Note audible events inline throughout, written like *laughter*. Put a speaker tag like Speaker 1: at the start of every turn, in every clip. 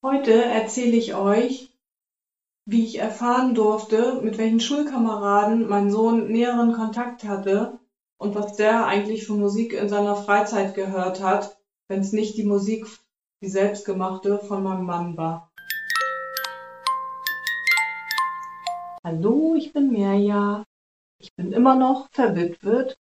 Speaker 1: Heute erzähle ich euch, wie ich erfahren durfte, mit welchen Schulkameraden mein Sohn näheren Kontakt hatte und was der eigentlich für Musik in seiner Freizeit gehört hat, wenn es nicht die Musik, die selbstgemachte von meinem Mann war. Hallo, ich bin Mirja. Ich bin immer noch verwitwet.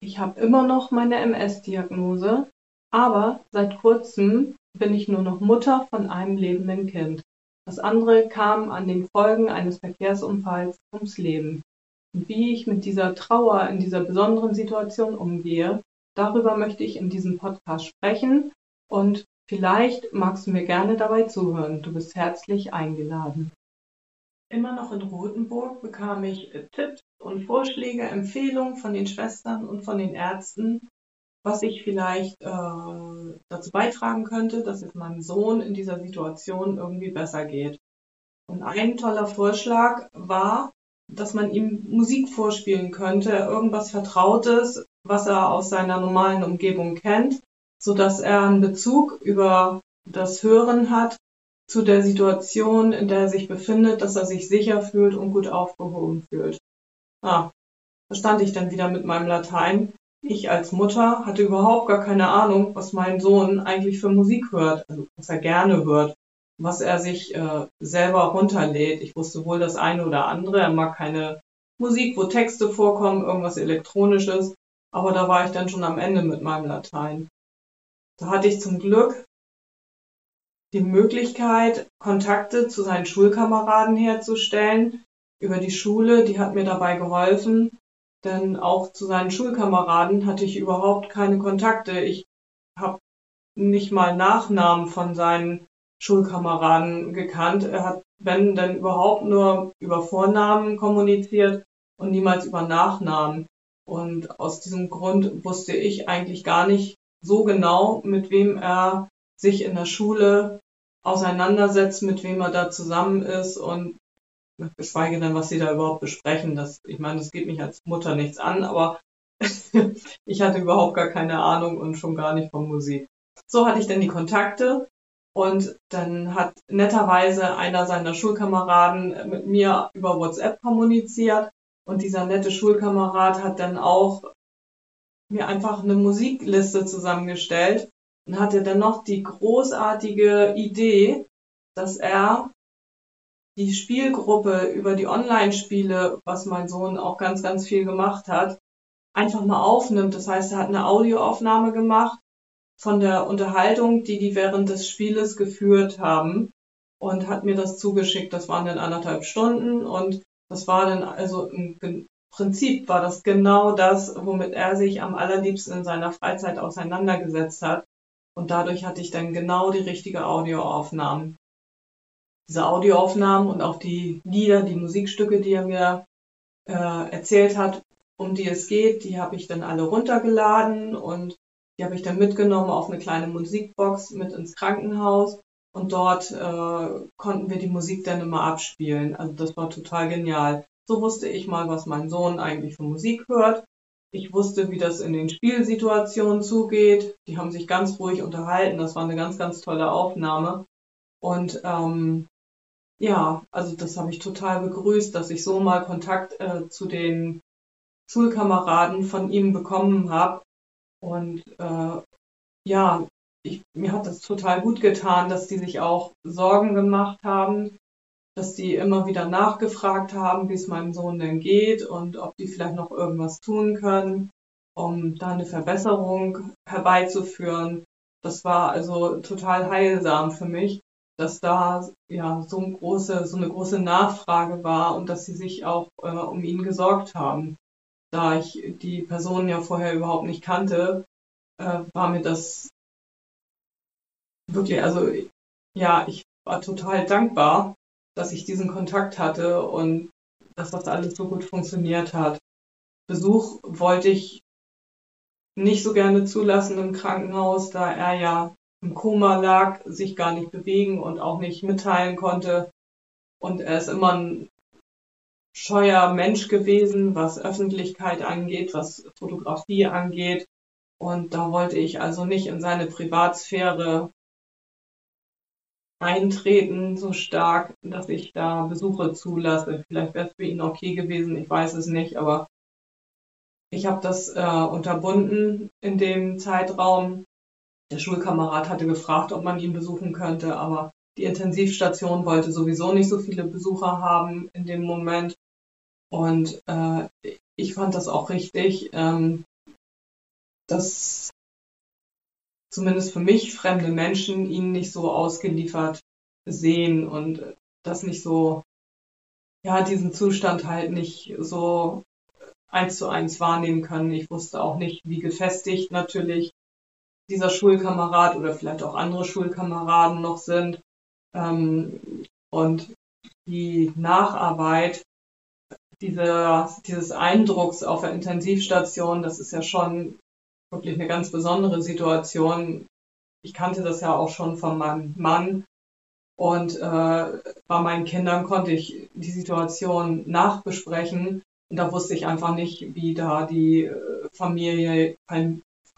Speaker 1: Ich habe immer noch meine MS-Diagnose, aber seit kurzem bin ich nur noch Mutter von einem lebenden Kind. Das andere kam an den Folgen eines Verkehrsunfalls ums Leben. Und wie ich mit dieser Trauer in dieser besonderen Situation umgehe, darüber möchte ich in diesem Podcast sprechen und vielleicht magst du mir gerne dabei zuhören. Du bist herzlich eingeladen. Immer noch in Rothenburg bekam ich Tipps und Vorschläge, Empfehlungen von den Schwestern und von den Ärzten, was ich vielleicht äh, dazu beitragen könnte, dass es meinem Sohn in dieser Situation irgendwie besser geht. Und ein toller Vorschlag war, dass man ihm Musik vorspielen könnte, irgendwas Vertrautes, was er aus seiner normalen Umgebung kennt, so dass er einen Bezug über das Hören hat zu der Situation, in der er sich befindet, dass er sich sicher fühlt und gut aufgehoben fühlt. Ah, da stand ich dann wieder mit meinem Latein ich als Mutter hatte überhaupt gar keine Ahnung, was mein Sohn eigentlich für Musik hört, also was er gerne hört, was er sich äh, selber runterlädt. Ich wusste wohl das eine oder andere. Er mag keine Musik, wo Texte vorkommen, irgendwas Elektronisches. Aber da war ich dann schon am Ende mit meinem Latein. Da hatte ich zum Glück die Möglichkeit, Kontakte zu seinen Schulkameraden herzustellen über die Schule. Die hat mir dabei geholfen, denn auch zu seinen Schulkameraden hatte ich überhaupt keine Kontakte. Ich habe nicht mal Nachnamen von seinen Schulkameraden gekannt. Er hat, wenn denn überhaupt, nur über Vornamen kommuniziert und niemals über Nachnamen. Und aus diesem Grund wusste ich eigentlich gar nicht so genau, mit wem er sich in der Schule auseinandersetzt, mit wem er da zusammen ist und geschweige denn, was sie da überhaupt besprechen. Das, ich meine, das geht mich als Mutter nichts an, aber *laughs* ich hatte überhaupt gar keine Ahnung und schon gar nicht von Musik. So hatte ich dann die Kontakte und dann hat netterweise einer seiner Schulkameraden mit mir über WhatsApp kommuniziert und dieser nette Schulkamerad hat dann auch mir einfach eine Musikliste zusammengestellt und hatte dann noch die großartige Idee, dass er die Spielgruppe über die Online-Spiele, was mein Sohn auch ganz, ganz viel gemacht hat, einfach mal aufnimmt. Das heißt, er hat eine Audioaufnahme gemacht von der Unterhaltung, die die während des Spieles geführt haben und hat mir das zugeschickt. Das waren dann anderthalb Stunden und das war dann also im Prinzip war das genau das, womit er sich am allerliebsten in seiner Freizeit auseinandergesetzt hat. Und dadurch hatte ich dann genau die richtige Audioaufnahme diese Audioaufnahmen und auch die Lieder, die Musikstücke, die er mir äh, erzählt hat, um die es geht, die habe ich dann alle runtergeladen und die habe ich dann mitgenommen auf eine kleine Musikbox mit ins Krankenhaus und dort äh, konnten wir die Musik dann immer abspielen. Also das war total genial. So wusste ich mal, was mein Sohn eigentlich für Musik hört. Ich wusste, wie das in den Spielsituationen zugeht. Die haben sich ganz ruhig unterhalten. Das war eine ganz, ganz tolle Aufnahme. Und ähm, ja, also das habe ich total begrüßt, dass ich so mal Kontakt äh, zu den Schulkameraden von ihm bekommen habe. Und äh, ja, ich, mir hat das total gut getan, dass die sich auch Sorgen gemacht haben, dass die immer wieder nachgefragt haben, wie es meinem Sohn denn geht und ob die vielleicht noch irgendwas tun können, um da eine Verbesserung herbeizuführen. Das war also total heilsam für mich dass da ja so, eine große, so eine große Nachfrage war und dass sie sich auch äh, um ihn gesorgt haben. Da ich die Person ja vorher überhaupt nicht kannte, äh, war mir das wirklich, also ja, ich war total dankbar, dass ich diesen Kontakt hatte und dass das alles so gut funktioniert hat. Besuch wollte ich nicht so gerne zulassen im Krankenhaus, da er ja im Koma lag, sich gar nicht bewegen und auch nicht mitteilen konnte. Und er ist immer ein scheuer Mensch gewesen, was Öffentlichkeit angeht, was Fotografie angeht. Und da wollte ich also nicht in seine Privatsphäre eintreten so stark, dass ich da Besuche zulasse. Vielleicht wäre es für ihn okay gewesen, ich weiß es nicht, aber ich habe das äh, unterbunden in dem Zeitraum. Der Schulkamerad hatte gefragt, ob man ihn besuchen könnte, aber die Intensivstation wollte sowieso nicht so viele Besucher haben in dem Moment. Und äh, ich fand das auch richtig, ähm, dass zumindest für mich fremde Menschen ihn nicht so ausgeliefert sehen und das nicht so, ja, diesen Zustand halt nicht so eins zu eins wahrnehmen können. Ich wusste auch nicht, wie gefestigt natürlich dieser Schulkamerad oder vielleicht auch andere Schulkameraden noch sind. Ähm, und die Nacharbeit dieser, dieses Eindrucks auf der Intensivstation, das ist ja schon wirklich eine ganz besondere Situation. Ich kannte das ja auch schon von meinem Mann und äh, bei meinen Kindern konnte ich die Situation nachbesprechen und da wusste ich einfach nicht, wie da die äh, Familie,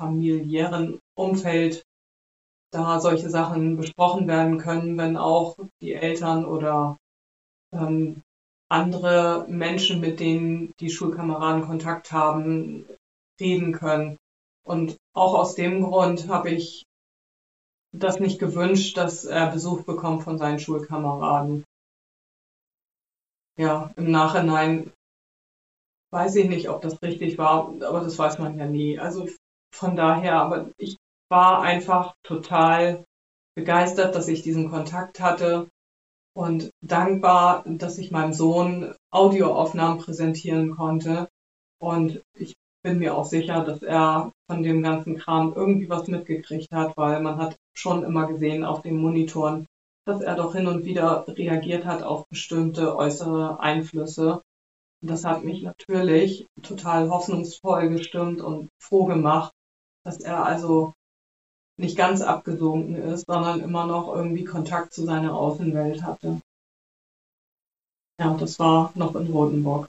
Speaker 1: familiären Umfeld da solche Sachen besprochen werden können, wenn auch die Eltern oder ähm, andere Menschen, mit denen die Schulkameraden Kontakt haben, reden können. Und auch aus dem Grund habe ich das nicht gewünscht, dass er Besuch bekommt von seinen Schulkameraden. Ja, im Nachhinein weiß ich nicht, ob das richtig war, aber das weiß man ja nie. Also von daher, aber ich war einfach total begeistert, dass ich diesen Kontakt hatte und dankbar, dass ich meinem Sohn Audioaufnahmen präsentieren konnte. Und ich bin mir auch sicher, dass er von dem ganzen Kram irgendwie was mitgekriegt hat, weil man hat schon immer gesehen auf den Monitoren, dass er doch hin und wieder reagiert hat auf bestimmte äußere Einflüsse. Das hat mich natürlich total hoffnungsvoll gestimmt und froh gemacht, dass er also nicht ganz abgesunken ist, sondern immer noch irgendwie Kontakt zu seiner Außenwelt hatte. Ja, das war noch in Rotenburg.